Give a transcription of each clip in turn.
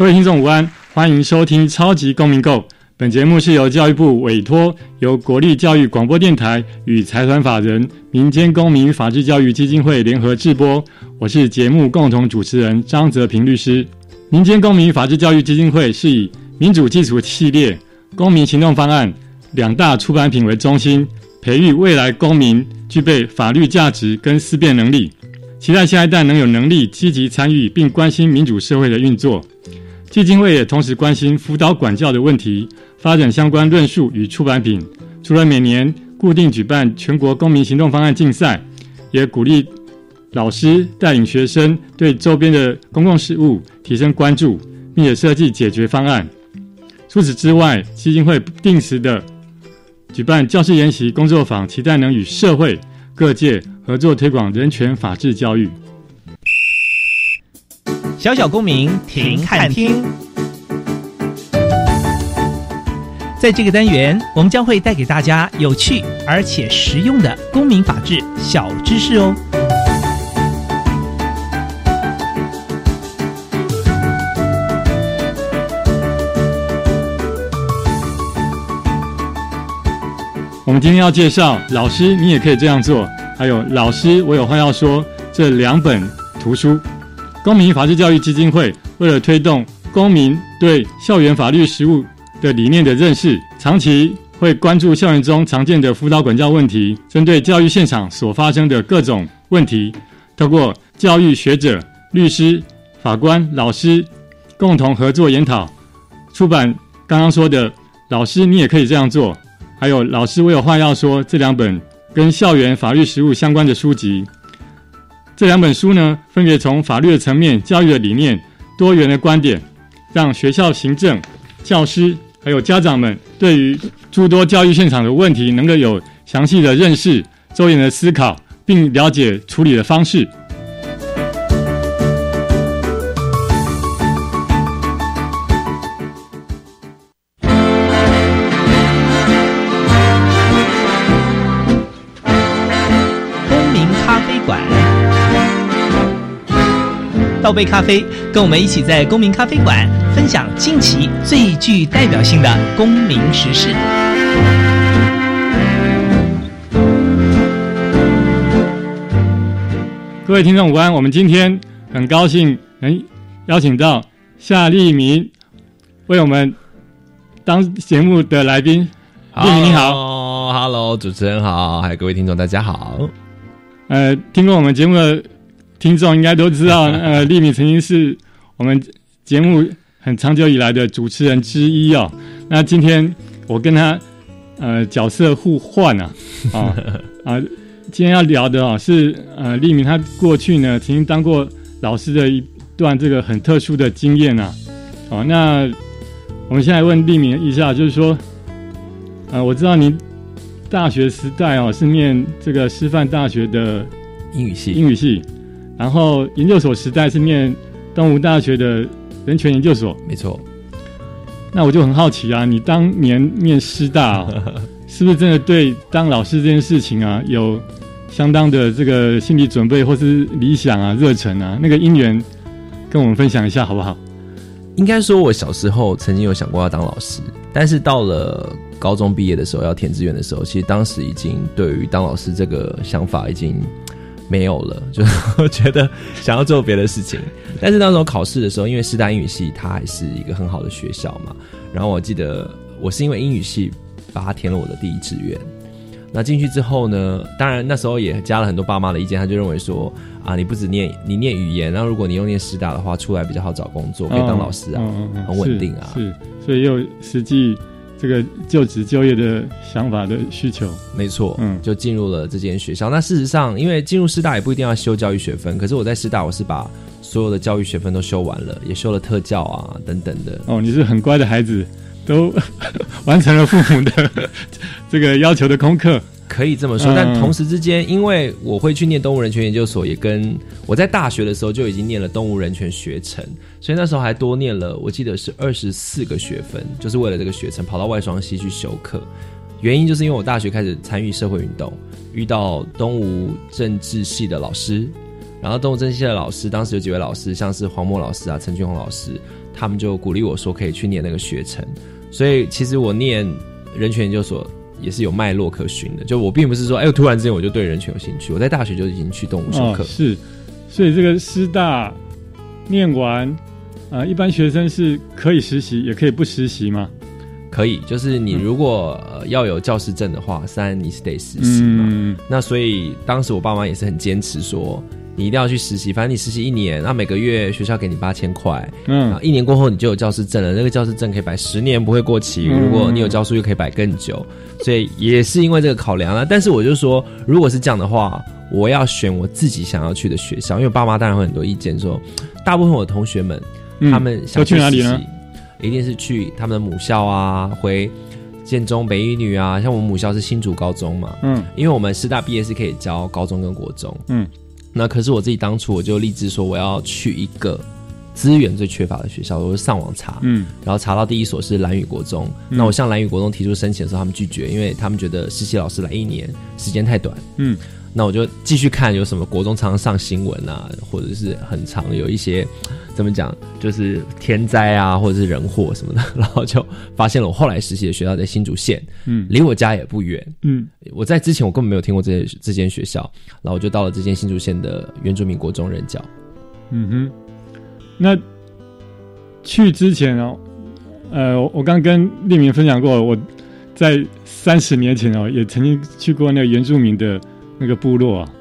各位听众午安，欢迎收听《超级公民购》。本节目是由教育部委托，由国立教育广播电台与财团法人民间公民法治教育基金会联合制播。我是节目共同主持人张泽平律师。民间公民法治教育基金会是以民主基础系列、公民行动方案两大出版品为中心，培育未来公民具备法律价值跟思辨能力，期待下一代能有能力积极参与并关心民主社会的运作。基金会也同时关心辅导管教的问题。发展相关论述与出版品，除了每年固定举办全国公民行动方案竞赛，也鼓励老师带领学生对周边的公共事务提升关注，并且设计解决方案。除此之外，基金会定时的举办教师研习工作坊，期待能与社会各界合作推广人权法治教育。小小公民停看听。在这个单元，我们将会带给大家有趣而且实用的公民法治小知识哦。我们今天要介绍《老师，你也可以这样做》，还有《老师，我有话要说》这两本图书。公民法治教育基金会为了推动公民对校园法律实务。的理念的认识，长期会关注校园中常见的辅导管教问题，针对教育现场所发生的各种问题，透过教育学者、律师、法官、老师共同合作研讨，出版刚刚说的“老师，你也可以这样做”，还有“老师，我有话要说”这两本跟校园法律实务相关的书籍。这两本书呢，分别从法律的层面、教育的理念、多元的观点，让学校行政、教师。还有家长们对于诸多教育现场的问题，能够有详细的认识、周延的思考，并了解处理的方式。倒杯咖啡，跟我们一起在公民咖啡馆分享近期最具代表性的公民时事。各位听众午安，我们今天很高兴能邀请到夏立明为我们当节目的来宾。立明你好，Hello，主持人好，还有各位听众大家好。呃，听过我们节目的。听众应该都知道，呃，丽敏曾经是我们节目很长久以来的主持人之一哦。那今天我跟他呃角色互换啊，啊 啊，今天要聊的哦是呃丽敏她过去呢曾经当过老师的一段这个很特殊的经验啊。哦，那我们现在问丽敏一下，就是说，呃，我知道您大学时代哦是念这个师范大学的英语系，英语系。然后研究所时代是念东吴大学的人权研究所，没错。那我就很好奇啊，你当年念师大，是不是真的对当老师这件事情啊有相当的这个心理准备，或是理想啊、热忱啊？那个因缘跟我们分享一下好不好？应该说，我小时候曾经有想过要当老师，但是到了高中毕业的时候要填志愿的时候，其实当时已经对于当老师这个想法已经。没有了，就觉得想要做别的事情。但是那时候考试的时候，因为师大英语系它还是一个很好的学校嘛。然后我记得我是因为英语系把它填了我的第一志愿。那进去之后呢，当然那时候也加了很多爸妈的意见，他就认为说啊，你不止念你念语言，然后如果你又念师大的话，出来比较好找工作，可以当老师啊，很稳定啊。是，所以又实际。这个就职就业的想法的需求，没错，嗯，就进入了这间学校。那事实上，因为进入师大也不一定要修教育学分，可是我在师大，我是把所有的教育学分都修完了，也修了特教啊等等的。哦，你是很乖的孩子，都 完成了父母的 这个要求的功课。可以这么说，嗯但同时之间，因为我会去念动物人权研究所，也跟我在大学的时候就已经念了动物人权学程，所以那时候还多念了，我记得是二十四个学分，就是为了这个学程跑到外双溪去修课。原因就是因为我大学开始参与社会运动，遇到东吴政治系的老师，然后东吴政治系的老师当时有几位老师，像是黄墨老师啊、陈俊宏老师，他们就鼓励我说可以去念那个学程，所以其实我念人权研究所也是有脉络可循的。就我并不是说，哎，突然之间我就对人权有兴趣。我在大学就已经去动物修课，哦是，所以这个师大念完，啊，一般学生是可以实习，也可以不实习嘛。可以。就是你如果、呃、要有教师证的话，三你是得实习嘛。嗯，那所以当时我爸妈也是很坚持说，你一定要去实习，反正你实习一年，那每个月学校给你八千块，嗯，一年过后你就有教师证了，那个教师证可以摆十年不会过期，嗯。如果你有教书又可以摆更久，所以也是因为这个考量啊。但是我就说，如果是这样的话，我要选我自己想要去的学校，因为我爸妈当然会很多意见说，大部分我的同学们、嗯他们想都去哪里呢？一定是去他们的母校啊，回建中、北一女啊，像我们母校是新竹高中嘛，嗯。因为我们师大毕业是可以教高中跟国中，嗯，那可是我自己当初我就立志说我要去一个资源最缺乏的学校，我就上网查，嗯然后查到第一所是蓝雨国中，那我向蓝雨国中提出申请的时候，他们拒绝，因为他们觉得实习老师来一年时间太短，嗯，那我就继续看有什么国中常常上新闻啊，或者是很常有一些怎么讲，就是天灾啊，或者是人祸什么的，然后就发现了我后来实习的学校在新竹县，嗯。离我家也不远，嗯。我在之前我根本没有听过这这间学校，然后我就到了这间新竹县的原住民国中任教。嗯哼，那去之前哦，呃，我我刚跟立明分享过，我在三十年前哦，也曾经去过那个原住民的那个部落啊。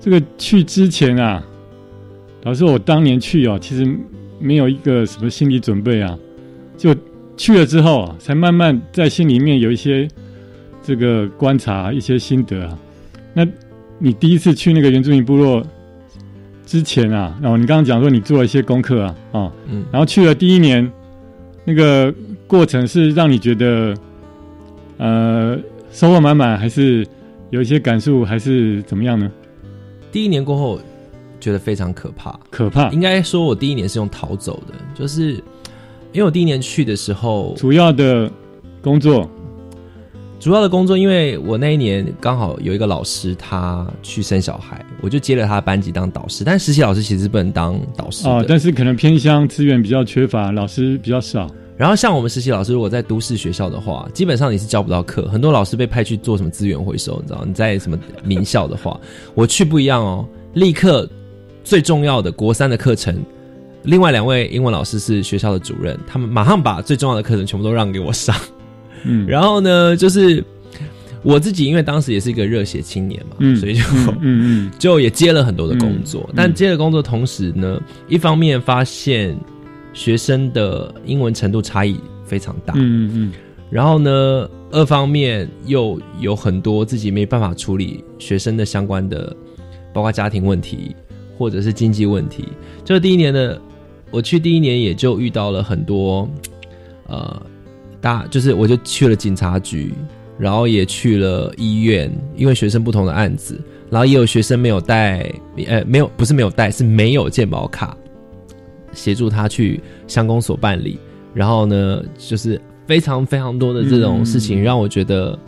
这个去之前啊，老实说，我当年去哦，其实没有一个什么心理准备啊，就去了之后啊，才慢慢在心里面有一些这个观察、一些心得啊。那你第一次去那个原住民部落之前啊，然后你刚刚讲说你做了一些功课啊，哦，嗯，然后去了第一年，那个过程是让你觉得呃收获满满，还是有一些感受，还是怎么样呢？第一年过后，觉得非常可怕。可怕，应该说，我第一年是用逃走的，就是因为我第一年去的时候，主要的工作，主要的工作，因为我那一年刚好有一个老师他去生小孩，我就接了他的班级当导师。但实习老师其实不能当导师的。哦，但是可能偏乡资源比较缺乏，老师比较少。然后像我们实习老师，如果在都市学校的话，基本上你是教不到课。很多老师被派去做什么资源回收，你知道？你在什么名校的话，我去不一样哦，立刻最重要的国三的课程，另外两位英文老师是学校的主任，他们马上把最重要的课程全部都让给我上。嗯，然后呢，就是我自己，因为当时也是一个热血青年嘛，嗯所以就、嗯嗯 就也接了很多的工作。但接了工作同时呢，一方面发现学生的英文程度差异非常大，嗯嗯。然后呢，二方面又有很多自己没办法处理学生的相关的，包括家庭问题或者是经济问题。就第一年的，我去第一年也就遇到了很多，呃，大就是我就去了警察局，然后也去了医院，因为学生不同的案子，然后也有学生没有带，呃，没有不是没有带，是没有健保卡，协助他去乡公所办理。然后呢，就是非常非常多的这种事情，嗯让我觉得，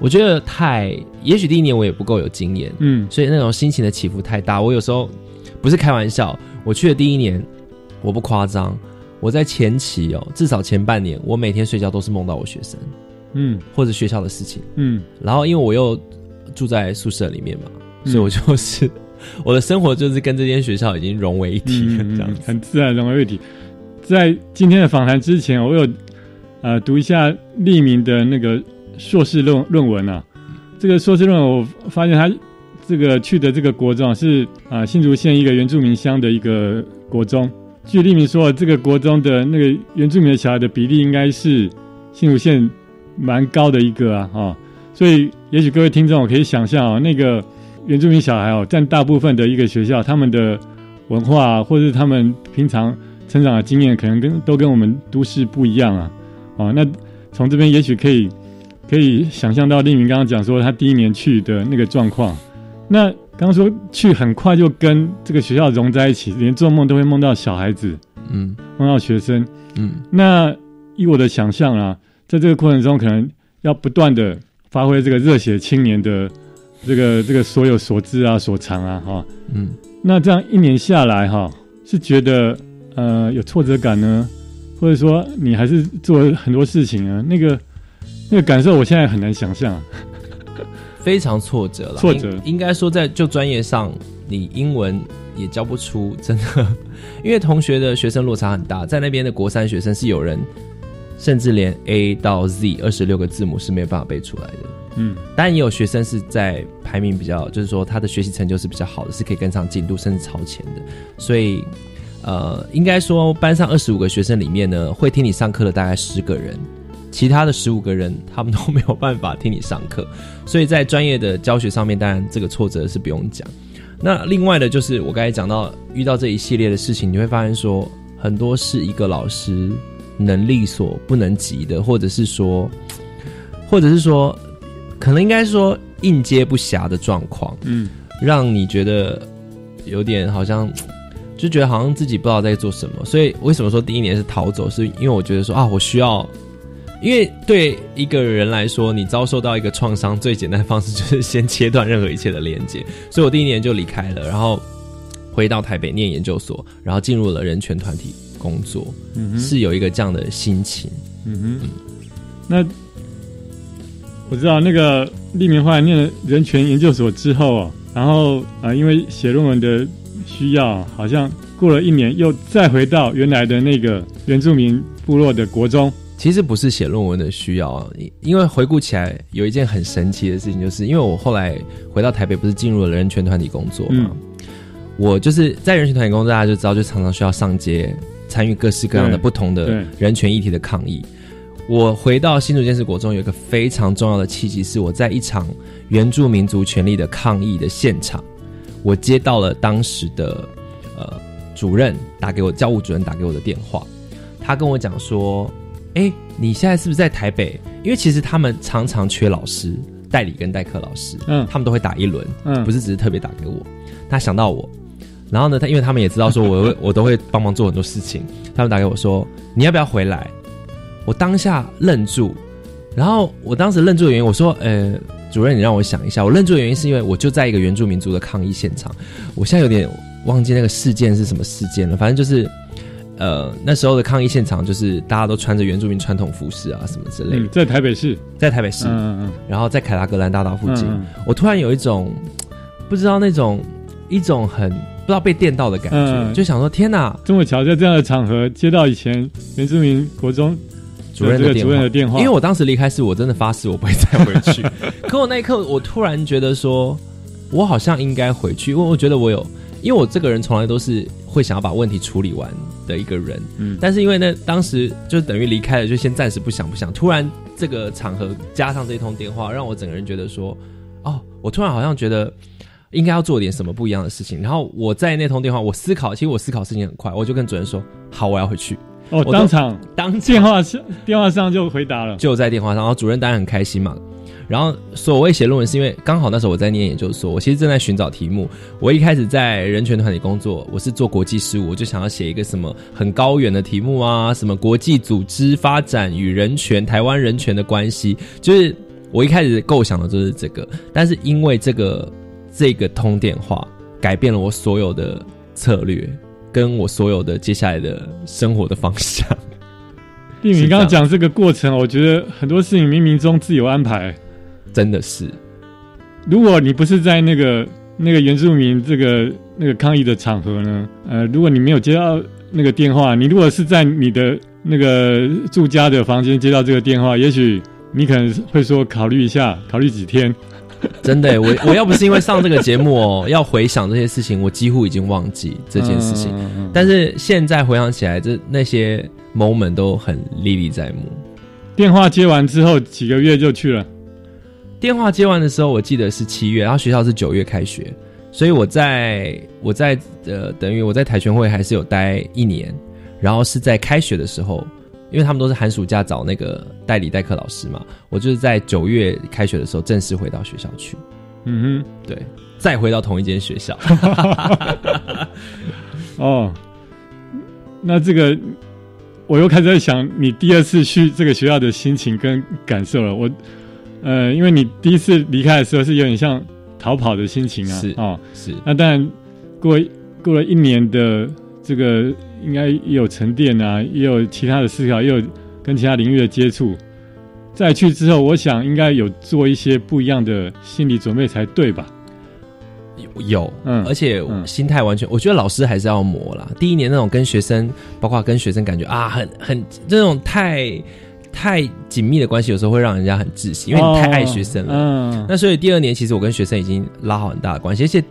我觉得太，也许第一年我也不够有经验，嗯所以那种心情的起伏太大。我有时候不是开玩笑，我去的第一年，我不夸张，我在前期哦，至少前半年，我每天睡觉都是梦到我学生嗯或者学校的事情。嗯然后因为我又住在宿舍里面嘛，嗯所以我就是我的生活就是跟这间学校已经融为一体了，嗯，这样子。很自然融为一体。在今天的访谈之前，我有呃读一下立明的那个硕士论论文啊。这个硕士论文，我发现他这个去的这个国中啊是啊、新竹县一个原住民乡的一个国中。据立明说，这个国中的那个原住民的小孩的比例应该是新竹县蛮高的一个啊，哈、所以也许各位听众可以想象哦，那个原住民小孩哦，占大部分的一个学校，他们的文化，或者是他们平常成长的经验，可能跟都跟我们都市不一样啊。哦，那从这边也许可以可以想象到丽明刚刚讲说他第一年去的那个状况。那刚刚说去很快就跟这个学校融在一起，连做梦都会梦到小孩子，嗯梦到学生。嗯那以我的想象啊，在这个过程中，可能要不断的发挥这个热血青年的这个这个所有所知啊、所长啊，哈。嗯，那这样一年下来，哈，是觉得呃有挫折感呢，或者说你还是做了很多事情啊，那个那个感受，我现在很难想象。非常挫折了。挫折应应该说在就专业上，你英文也教不出，真的，因为同学的学生落差很大，在那边的国三学生是有人甚至连 A 到 Z 二十六个字母是没有办法背出来的。嗯当然也有学生是在排名比较，就是说他的学习成就是比较好的，是可以跟上进度甚至超前的。所以，呃，应该说班上二十五个学生里面呢，会听你上课的大概十个人，其他的十五个人他们都没有办法听你上课。所以在专业的教学上面，当然这个挫折是不用讲。那另外的就是我刚才讲到遇到这一系列的事情，你会发现说很多是一个老师能力所不能及的，或者是说，或者是说，可能应该说应接不暇的状况，嗯让你觉得有点好像。就觉得好像自己不知道在做什么，所以为什么说第一年是逃走？是因为我觉得说啊，我需要，因为对一个人来说，你遭受到一个创伤，最简单的方式就是先切断任何一切的连接。所以我第一年就离开了，然后回到台北念研究所，然后进入了人权团体工作，嗯是有一个这样的心情。嗯哼，那我知道那个立明后来念了人权研究所之后啊，然后啊、呃因为写论文的需要，好像过了一年又再回到原来的那个原住民部落的国中。其实不是写论文的需要因为回顾起来有一件很神奇的事情，就是因为我后来回到台北，不是进入了人权团体工作嘛，我就是在人权团体工作，大家就知道，就常常需要上街参与各式各样的不同的人权议题的抗议。我回到新竹建设国中，有一个非常重要的契机，是我在一场原住民族权利的抗议的现场，我接到了当时的呃主任打给我，教务主任打给我的电话，他跟我讲说：“哎，你现在是不是在台北？因为其实他们常常缺老师，代理跟代课老师，嗯他们都会打一轮，嗯，不是只是特别打给我。他想到我，然后呢，他因为他们也知道说我会我都会帮忙做很多事情，他们打给我说你要不要回来？我当下愣住，然后我当时愣住的原因，我说呃，主任你让我想一下，我愣住的原因是因为我就在一个原住民族的抗议现场，我现在有点忘记那个事件是什么事件了，反正就是。呃，那时候的抗议现场就是大家都穿着原住民传统服饰啊，什么之类的，嗯，在台北市，在台北市，嗯嗯然后在凯达格兰大道附近，嗯嗯我突然有一种不知道那种一种很不知道被电到的感觉，嗯就想说天哪，这么巧，在这样的场合接到以前原住民国中主任的电这个主任话的电话，因为我当时离开是我真的发誓我不会再回去，可我那一刻我突然觉得说，我好像应该回去，因为我觉得我有，因为我这个人从来都是会想要把问题处理完的一个人，嗯。但是因为呢当时就等于离开了，就先暂时不想不想，突然这个场合加上这通电话，让我整个人觉得说，哦，我突然好像觉得。应该要做点什么不一样的事情，然后我在那通电话，我思考，其实我思考事情很快，我就跟主任说：“好，我要回去。哦，当场”当场电话上电话上就回答了，就在电话上，然后主任当然很开心嘛。然后所谓写论文，是因为刚好那时候我在念研究所，我其实正在寻找题目。我一开始在人权团体工作，我是做国际事务，我就想要写一个什么很高远的题目啊，什么国际组织发展与人权、台湾人权的关系，就是我一开始构想的就是这个。但是因为这个这个通电话，改变了我所有的策略，跟我所有的接下来的生活的方向。丽敏是这样刚刚讲这个过程，我觉得很多事情冥冥中自有安排。真的是，如果你不是在那个那个原住民这个那个抗议的场合呢，呃，如果你没有接到那个电话，你如果是在你的那个住家的房间接到这个电话，也许你可能会说考虑一下，考虑几天。真的，我我要不是因为上这个节目哦，要回想这些事情，我几乎已经忘记这件事情。但是现在回想起来，这那些 moment 都很历历在目。电话接完之后几个月就去了，电话接完的时候，我记得是七月，然后学校是九月开学，所以我在我在呃等于我在跆拳会还是有待一年，然后是在开学的时候，因为他们都是寒暑假找那个代理代课老师嘛，我就是在九月开学的时候正式回到学校去，嗯哼。对，再回到同一间学校。哼，哦，那这个我又开始在想你第二次去这个学校的心情跟感受了。我呃，因为你第一次离开的时候是有点像逃跑的心情啊，是哦，是。那当然过过了一年的这个，应该也有沉淀啊，也有其他的思考，也有跟其他领域的接触。再去之后，我想应该有做一些不一样的心理准备才对吧？有，嗯而且嗯心态完全，我觉得老师还是要磨啦。第一年那种跟学生，包括跟学生感觉啊，很很这种太太紧密的关系，有时候会让人家很窒息，因为你太爱学生了。嗯，那所以第二年，其实我跟学生已经拉好很大的关系，而且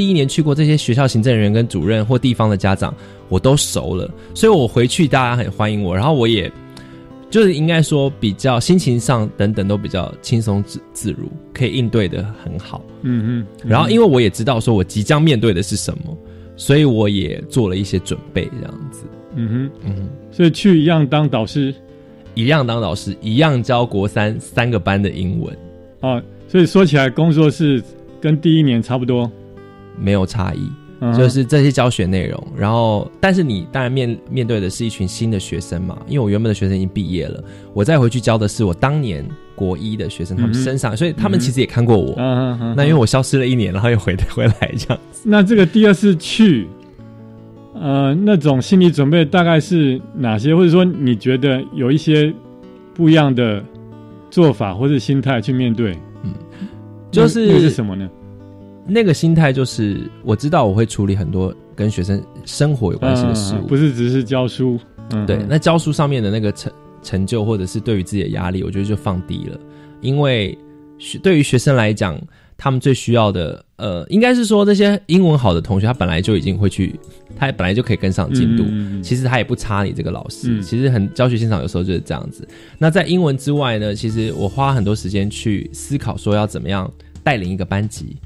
第一年去过这些学校行政人员跟主任或地方的家长，我都熟了，所以我回去大家很欢迎我，然后我也就是应该说比较心情上等等都比较轻松自自如，可以应对的很好。嗯嗯，然后因为我也知道说我即将面对的是什么，所以我也做了一些准备，这样子。嗯哼，嗯，所以去一样当导师？一样当导师，一样教国三三个班的英文，啊，所以说起来工作是跟第一年差不多，没有差异。嗯就是这些教学内容，然后但是你当然面面对的是一群新的学生嘛，因为我原本的学生已经毕业了，我再回去教的是我当年国一的学生，他们身上，所以他们其实也看过我。嗯嗯嗯那因为我消失了一年，然后又回回来这样。那这个第二次去，呃，那种心理准备大概是哪些？或者说你觉得有一些不一样的做法或者心态去面对？嗯，就是那个是什么呢？那个心态就是我知道我会处理很多跟学生生活有关系的事物，嗯不是只是教书。嗯，对，那教书上面的那个成成就，或者是对于自己的压力，我觉得就放低了，因为学对于学生来讲，他们最需要的，呃，应该是说这些英文好的同学，他本来就已经会去，他本来就可以跟上进度。嗯其实他也不差你这个老师，嗯其实很教学现场有时候就是这样子。那在英文之外呢，其实我花很多时间去思考说要怎么样带领一个班级，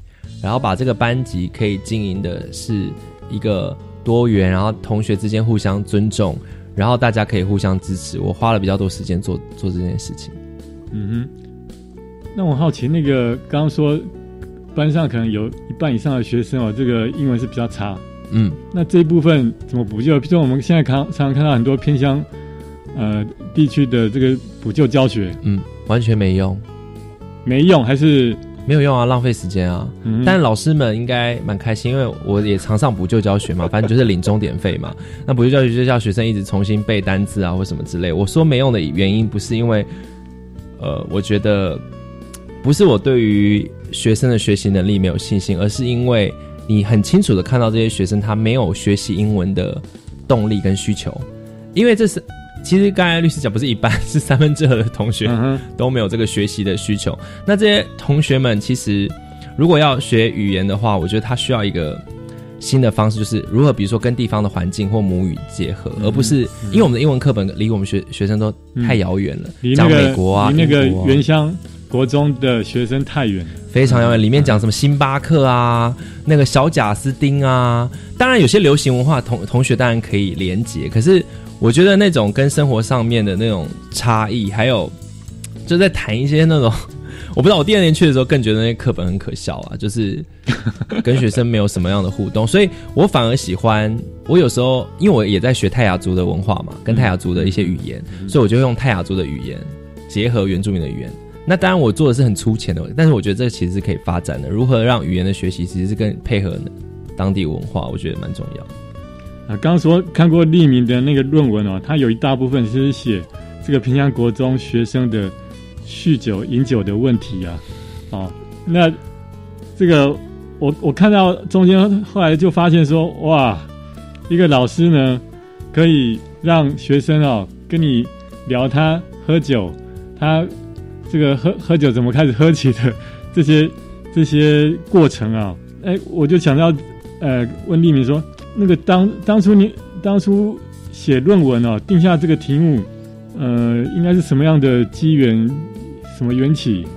然后把这个班级可以经营的是一个多元，然后同学之间互相尊重，然后大家可以互相支持。我花了比较多时间做做这件事情。嗯哼。那我好奇，那个刚刚说班上可能有一半以上的学生哦，这个英文是比较差。嗯，那这一部分怎么补救？比如说我们现在看常常看到很多偏乡呃地区的这个补救教学嗯，完全没用，没用，还是没有用啊，浪费时间啊。嗯但老师们应该蛮开心，因为我也常上补救教学嘛，反正就是领终点费嘛。那补救教学就叫学生一直重新背单字啊，或什么之类。我说没用的原因不是因为，呃，我觉得不是我对于学生的学习能力没有信心，而是因为你很清楚的看到这些学生他没有学习英文的动力跟需求，因为这是。其实刚才律师讲，不是一半，是三分之二的同学都没有这个学习的需求。那这些同学们其实如果要学语言的话，我觉得他需要一个新的方式，就是如何比如说跟地方的环境或母语结合，而不是因为我们的英文课本离我们学学生都太遥远了，讲美国啊，离那个原乡国中的学生太远了。非常遥远，里面讲什么星巴克啊，那个小贾斯汀啊，当然有些流行文化同同学当然可以连结，可是我觉得那种跟生活上面的那种差异，还有就在谈一些那种，我不知道我第二年去的时候更觉得那些课本很可笑啊，就是 跟学生没有什么样的互动，所以我反而喜欢我有时候因为我也在学泰雅族的文化嘛，跟泰雅族的一些语言，所以我就用泰雅族的语言结合原住民的语言。那当然，我做的是很粗浅的，但是我觉得这其实是可以发展的。如何让语言的学习其实是更配合当地文化，我觉得蛮重要。啊，刚刚说看过立明的那个论文哦，他有一大部分是写这个平阳国中学生的酗酒、饮酒的问题啊。哦，那这个我我看到中间后来就发现说，哇，一个老师呢可以让学生哦跟你聊他喝酒，他这个喝喝酒怎么开始喝起的这些这些过程啊，哎，我就想到呃问立明说。那个当当初你当初写论文哦，定下这个题目，呃，应该是什么样的机缘，什么缘起？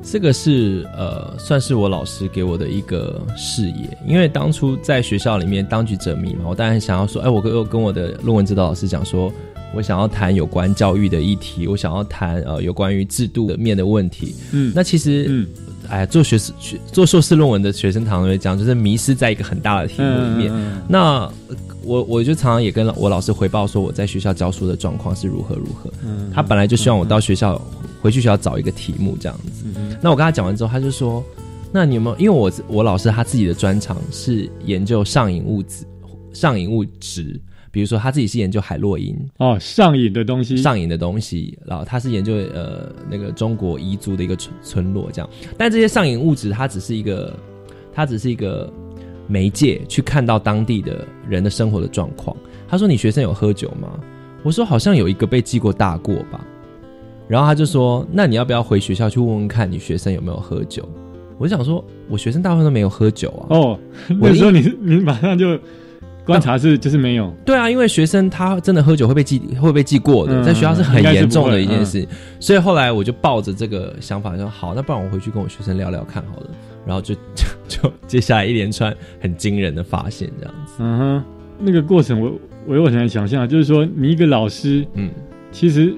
这个是呃，算是我老师给我的一个视野，因为当初在学校里面当局者迷嘛，我当然想要说，哎，我跟我跟我的论文指导老师讲说，我想要谈有关教育的议题，我想要谈呃有关于制度的面的问题。嗯那其实，嗯哎，做学士学做硕士论文的学生常常会讲，就是迷失在一个很大的题目里面。嗯那呃我我就常常也跟我老师回报说我在学校教书的状况是如何如何。嗯他本来就希望我到学校回去学校找一个题目这样子。嗯那我跟他讲完之后，他就说：“那你有没有？因为我我老师他自己的专长是研究上瘾物质、上瘾物质，比如说他自己是研究海洛因哦，上瘾的东西，上瘾的东西，然后他是研究呃那个中国彝族的一个村村落这样。但这些上瘾物质，它只是一个，它只是一个媒介，去看到当地的人的生活的状况。他说：“你学生有喝酒吗？”我说：“好像有一个被记过大过吧。”然后他就说：“那你要不要回学校去问问看你学生有没有喝酒？”我就想说，我学生大部分都没有喝酒啊。哦，我的那时候你你马上就观察是就是没有，对啊，因为学生他真的喝酒会被记会被记过的，嗯在学校是很严重的一件事。所以后来我就抱着这个想法说，好，那不然我回去跟我学生聊聊看好了。然后就 就就接下来一连串很惊人的发现，这样子。嗯哼，那个过程我我有很难想象，就是说你一个老师，嗯，其实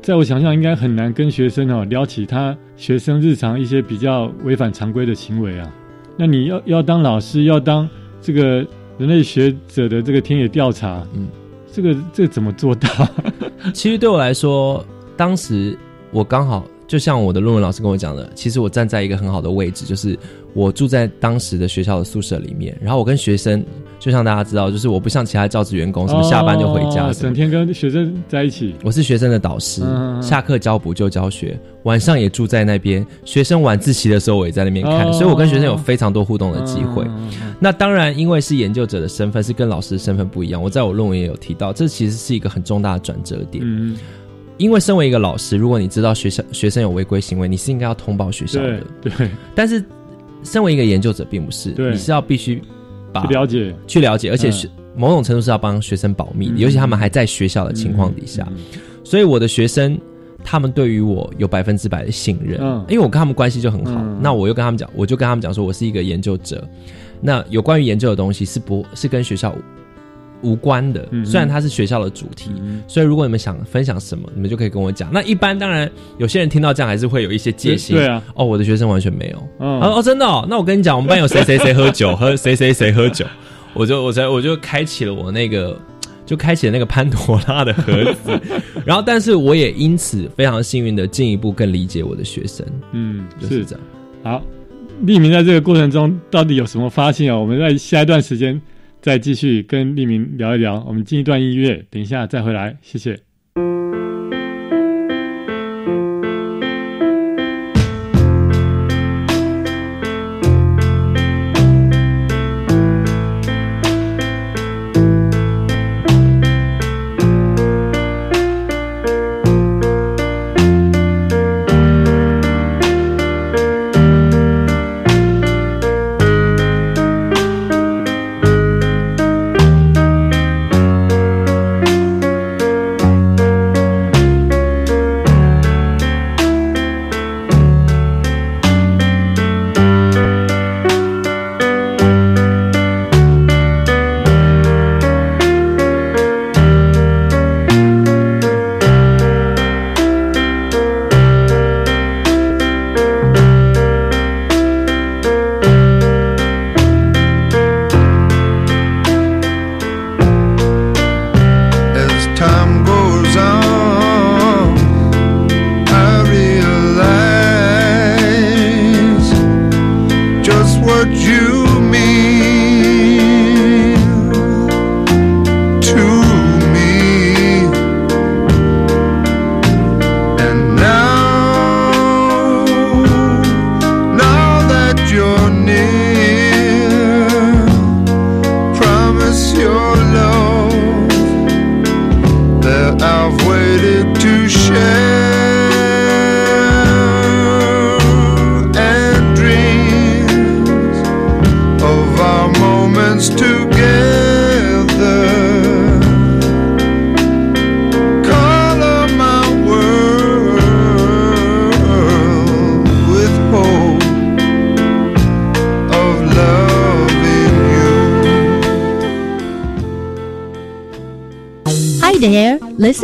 在我想象应该很难跟学生哦聊起他学生日常一些比较违反常规的行为啊。那你要要当老师，要当这个人类学者的这个田野调查，嗯，这个这个怎么做到？其实对我来说，当时我刚好就像我的论文老师跟我讲的，其实我站在一个很好的位置，就是我住在当时的学校的宿舍里面，然后我跟学生，就像大家知道，就是我不像其他教职员工，什么下班就回家哦整天跟学生在一起。我是学生的导师，下课教补救教学，晚上也住在那边。学生晚自习的时候，我也在那边看，哦所以我跟学生有非常多互动的机会。那当然，因为是研究者的身份，是跟老师的身份不一样。我在我论文也有提到，这其实是一个很重大的转折点。嗯，因为身为一个老师，如果你知道学校学生有违规行为，你是应该要通报学校的对。对，但是，身为一个研究者，并不是，你是要必须把去了解去了解，而且嗯是、某种程度是要帮学生保密尤其他们还在学校的情况底下。嗯所以我的学生，他们对于我有百分之百的信任，嗯因为我跟他们关系就很好。嗯那我又跟他们讲，我就跟他们讲说，我是一个研究者。那有关于研究的东西是不是跟学校无关的？嗯虽然它是学校的主题，嗯所以如果你们想分享什么，你们就可以跟我讲。那一般当然，有些人听到这样还是会有一些戒心。对啊，哦，我的学生完全没有。嗯哦哦，真的哦，那我跟你讲，我们班有谁谁谁喝酒，喝谁谁谁喝酒，我就我才我就开启了我那个，就开启了那个潘多拉的盒子，然后但是我也因此非常幸运的进一步更理解我的学生，嗯就是这样。好，利明在这个过程中到底有什么发现啊？我们在下一段时间再继续跟立明聊一聊。我们进一段音乐，等一下再回来，谢谢。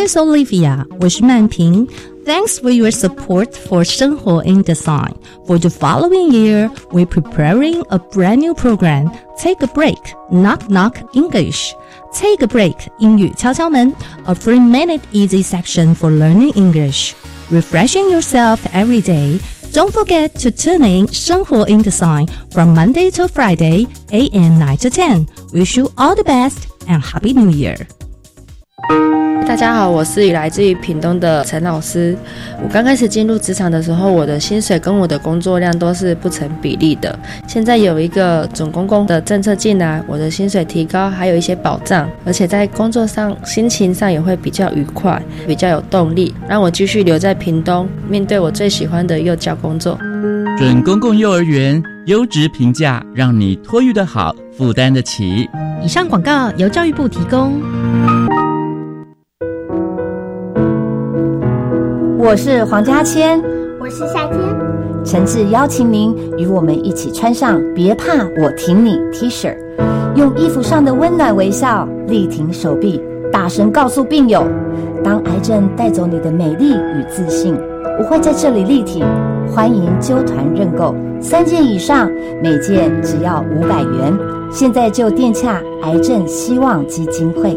is Olivia. 我是曼平。Thanks for your support for 生活 in Design. For the following year, we're preparing a brand new program. Take a break. Knock knock English. Take a break 英语敲敲门 A three-minute easy section for learning English. Refreshing yourself every day. Don't forget to tune in 生活 in Design from Monday to Friday, 8 a.m. 9 to 10. Wish you all the best and Happy New Year. 大家好，我是来自于屏东的陈老师。我刚开始进入职场的时候，我的薪水跟我的工作量都是不成比例的。现在有一个准公共的政策进来，我的薪水提高，还有一些保障，而且在工作上、心情上也会比较愉快，比较有动力，让我继续留在屏东，面对我最喜欢的幼教工作。准公共幼儿园优质评价，让你托育的好，负担得起。以上广告由教育部提供。我是黄家千，我是夏天，诚挚邀请您与我们一起穿上“别怕，我挺你 ”T 恤，用衣服上的温暖微笑力挺手臂，大声告诉病友：当癌症带走你的美丽与自信，我会在这里力挺。欢迎揪团认购，三件以上每件只要五百元，现在就电洽癌症希望基金会。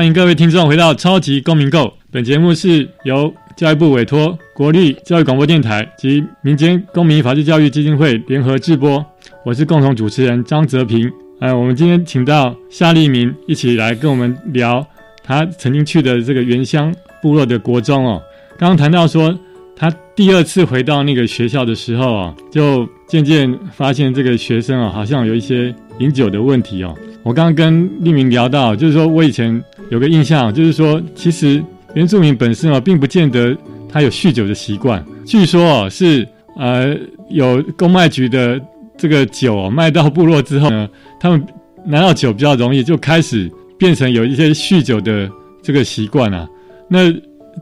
欢迎各位听众回到《超级公民购》。本节目是由教育部委托国立教育广播电台及民间公民法治教育基金会联合制播。我是共同主持人张泽平。呃，我们今天请到夏立明一起来跟我们聊他曾经去的这个原乡部落的国中哦。刚刚谈到说，他第二次回到那个学校的时候啊，就渐渐发现这个学生啊，好像有一些饮酒的问题哦。我刚刚跟立明聊到，就是说我以前有个印象，就是说其实原住民本身啊，并不见得他有酗酒的习惯。据说哦，是呃有公卖局的这个酒、哦、卖到部落之后呢，他们拿到酒比较容易，就开始变成有一些酗酒的这个习惯啊。那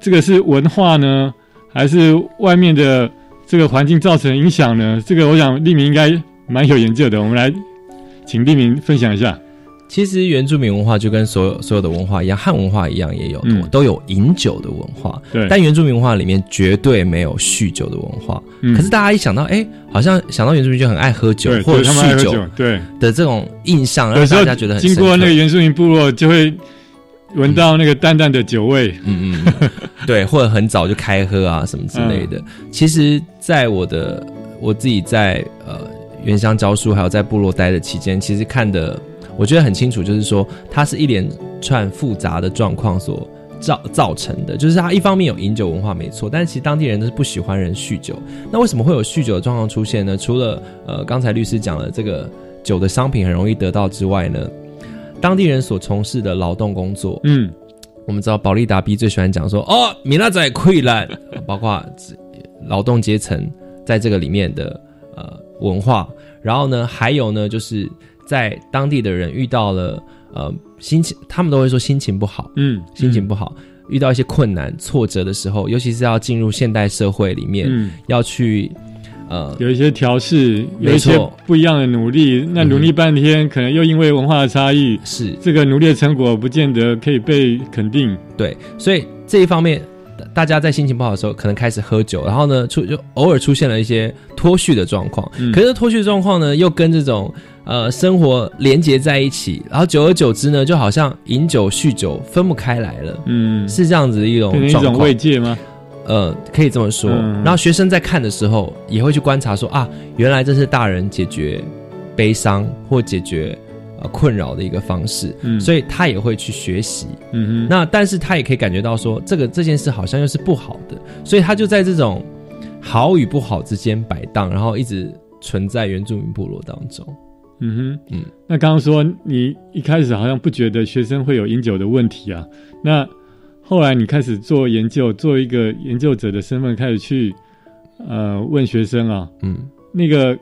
这个是文化呢，还是外面的这个环境造成影响呢？这个我想立明应该蛮有研究的。我们来请立明分享一下。其实原住民文化就跟所有所有的文化一样，汉文化一样，也有、嗯都有饮酒的文化。对但原住民文化里面绝对没有酗酒的文化。嗯可是大家一想到，哎，好像想到原住民就很爱喝酒，或者酗酒对。的这种印象，让大家觉得很经过那个原住民部落，就会闻到那个淡淡的酒味。嗯嗯，嗯 对，或者很早就开喝啊什么之类嗯的。其实，在我的我自己在呃原乡教书，还有在部落待的期间，其实看的我觉得很清楚，就是说它是一连串复杂的状况所。造造成的，就是它一方面有饮酒文化没错，但是其实当地人都是不喜欢人酗酒。那为什么会有酗酒的状况出现呢？除了呃刚才律师讲了这个酒的商品很容易得到之外呢，当地人所从事的劳动工作，嗯，我们知道保利达 B 最喜欢讲说哦，米拉仔溃烂，包括劳动阶层在这个里面的呃文化，然后呢，还有呢，就是在当地的人遇到了呃心情，他们都会说心情不好，嗯，心情不好，遇到一些困难挫折的时候，尤其是要进入现代社会里面，嗯要去呃有一些调试，有一些不一样的努力。那努力半天，可能又因为文化的差异，是这个努力的成果不见得可以被肯定。对，所以这一方面，大大家在心情不好的时候，可能开始喝酒，然后呢，出就偶尔出现了一些脱序的状况。嗯可是脱序的状况呢，又跟这种呃生活连结在一起，然后久而久之呢，就好像饮酒酗酒分不开来了。嗯，是这样子的一种一种慰藉吗？呃，可以这么说。嗯然后学生在看的时候，也会去观察说啊，原来这是大人解决悲伤或解决呃困扰的一个方式，嗯所以他也会去学习。嗯哼，那但是他也可以感觉到说，这个这件事好像又是不好的，所以他就在这种好与不好之间摆荡，然后一直存在原住民部落当中。嗯哼，嗯，那刚刚说你一开始好像不觉得学生会有饮酒的问题啊，那后来你开始做研究，做一个研究者的身份开始去呃问学生啊，嗯，那个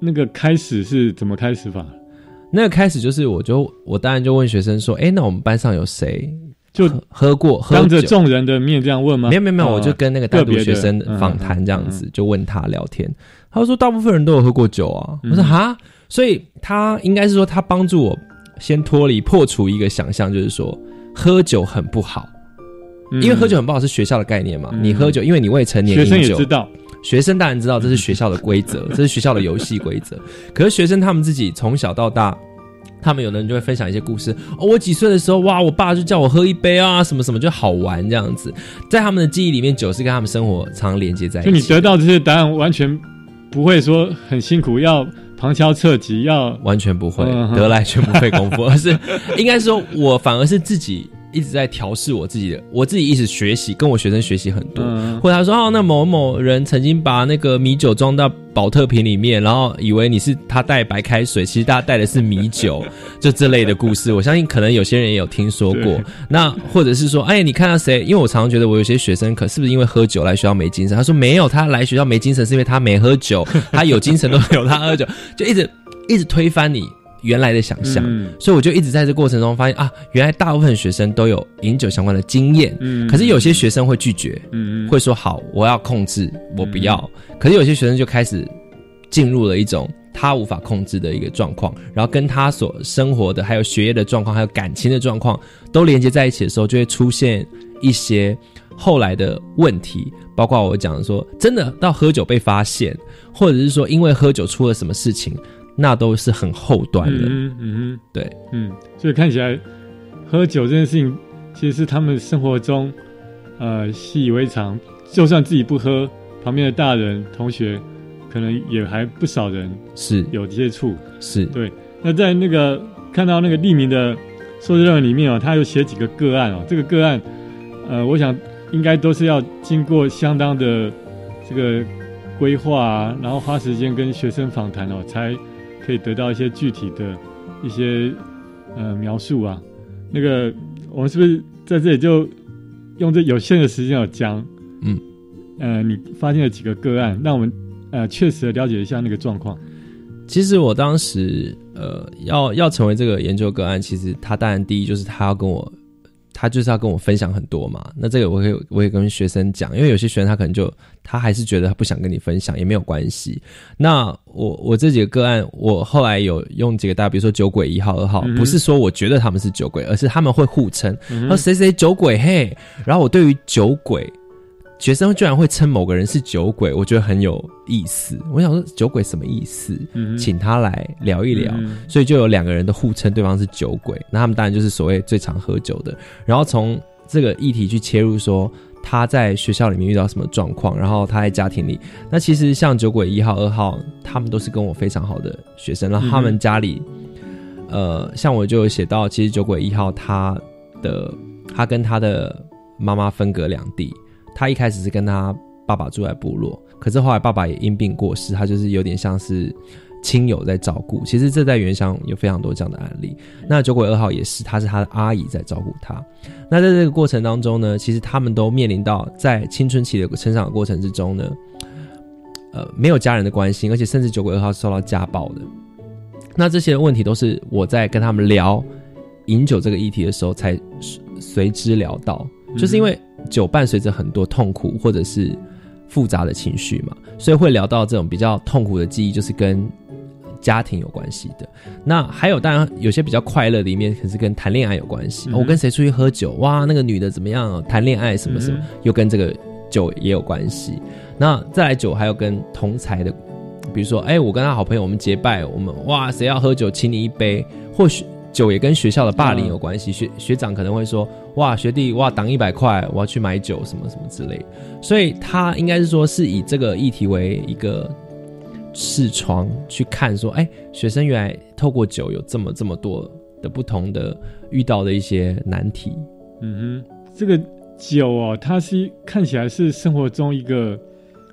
那个开始是怎么开始法？那个开始就是，我就我当然就问学生说，哎，那我们班上有谁就喝喝过喝当着？众人的面这样问吗？没有没有没有，哦我就跟那个单独个别的学生嗯访谈这样子，嗯就问他聊天。他说大部分人都有喝过酒啊。嗯我说哈，所以他应该是说他帮助我先脱离破除一个想象，就是说喝酒很不好，嗯因为喝酒很不好是学校的概念嘛。嗯你喝酒，因为你未成年学生也知道，学生当然知道这是学校的规则，这是学校的游戏规则。可是学生他们自己从小到大，他们有的人就会分享一些故事。哦，我几岁的时候，哇，我爸就叫我喝一杯啊，什么什么就好玩这样子。在他们的记忆里面，酒是跟他们生活常连接在一起。就你得到这些答案，完全不会说很辛苦，要旁敲侧击，要完全不会嗯得来全不费功夫，而是应该说，我反而是自己一直在调试我自己的，我自己一直学习，跟我学生学习很多。嗯或者他说哦，那某某人曾经把那个米酒装到保特瓶里面，然后以为你是他带白开水，其实大家带的是米酒，就这类的故事，我相信可能有些人也有听说过。那或者是说，哎，你看到谁？因为我常常觉得我有些学生可是不是因为喝酒来学校没精神？他说没有，他来学校没精神是因为他没喝酒，他有精神都没有他喝酒，就一直一直推翻你原来的想象。嗯所以我就一直在这过程中发现啊，原来大部分学生都有饮酒相关的经验，嗯可是有些学生会拒绝，嗯会说好，我要控制，我不要。可是有些学生就开始进入了一种他无法控制的一个状况，然后跟他所生活的、还有学业的状况、还有感情的状况都连接在一起的时候，就会出现一些后来的问题，包括我讲的说，真的到喝酒被发现，或者是说因为喝酒出了什么事情，那都是很后端的。嗯哼嗯，对，嗯，所以看起来喝酒这件事情，其实是他们生活中呃习以为常，就算自己不喝，旁边的大人同学可能也还不少人是有接触。是，对，那在那个看到那个匿名的硕士论文里面哦，他有写几个个案哦，这个个案，呃，我想应该都是要经过相当的这个规划啊，然后花时间跟学生访谈哦，才可以得到一些具体的一些呃描述啊。那个我们是不是在这里就用这有限的时间哦讲，嗯，呃，你发现了几个个案，让我们呃确实了解一下那个状况。其实我当时呃要要成为这个研究个案，其实他当然第一就是他要跟我，他就是要跟我分享很多嘛。那这个我会我也跟学生讲，因为有些学生他可能就他还是觉得他不想跟你分享，也没有关系。那我我这几个个案，我后来有用几个大家，比如说酒鬼一号、二号，嗯不是说我觉得他们是酒鬼，而是他们会互称，说谁谁酒鬼嘿。然后我对于酒鬼。学生居然会称某个人是酒鬼，我觉得很有意思。我想说酒鬼什么意思？嗯请他来聊一聊。嗯所以就有两个人都互称对方是酒鬼，那他们当然就是所谓最常喝酒的。然后从这个议题去切入说。他在学校里面遇到什么状况，然后他在家庭里，那其实像酒鬼一号、二号，他们都是跟我非常好的学生，然后他们家里，呃，像我就有写到，其实酒鬼一号他的他跟他的妈妈分隔两地，他一开始是跟他爸爸住在部落，可是后来爸爸也因病过世，他就是有点像是亲友在照顾。其实这在原乡有非常多这样的案例。那酒鬼二号也是，他是他的阿姨在照顾他。那在这个过程当中呢，其实他们都面临到在青春期的成长过程之中呢，呃，没有家人的关心，而且甚至酒鬼二号受到家暴的。那这些问题都是我在跟他们聊饮酒这个议题的时候才随之聊到，就是因为酒伴随着很多痛苦或者是复杂的情绪嘛，所以会聊到这种比较痛苦的记忆，就是跟家庭有关系的。那还有，当然有些比较快乐的一面，可是跟谈恋爱有关系。嗯哦我跟谁出去喝酒，哇，那个女的怎么样？谈恋爱什么什么，嗯又跟这个酒也有关系。那再来酒还有跟同才的，比如说，哎，我跟他好朋友，我们结拜，我们哇，谁要喝酒，请你一杯。或许酒也跟学校的霸凌有关系，学学长可能会说，哇，学弟，哇，挡一百块，我要去买酒，什么什么之类。所以他应该是说是以这个议题为一个视窗去看，说，哎，学生原来透过酒有这么这么多的不同的遇到的一些难题。嗯哼，这个酒哦，它是看起来是生活中一个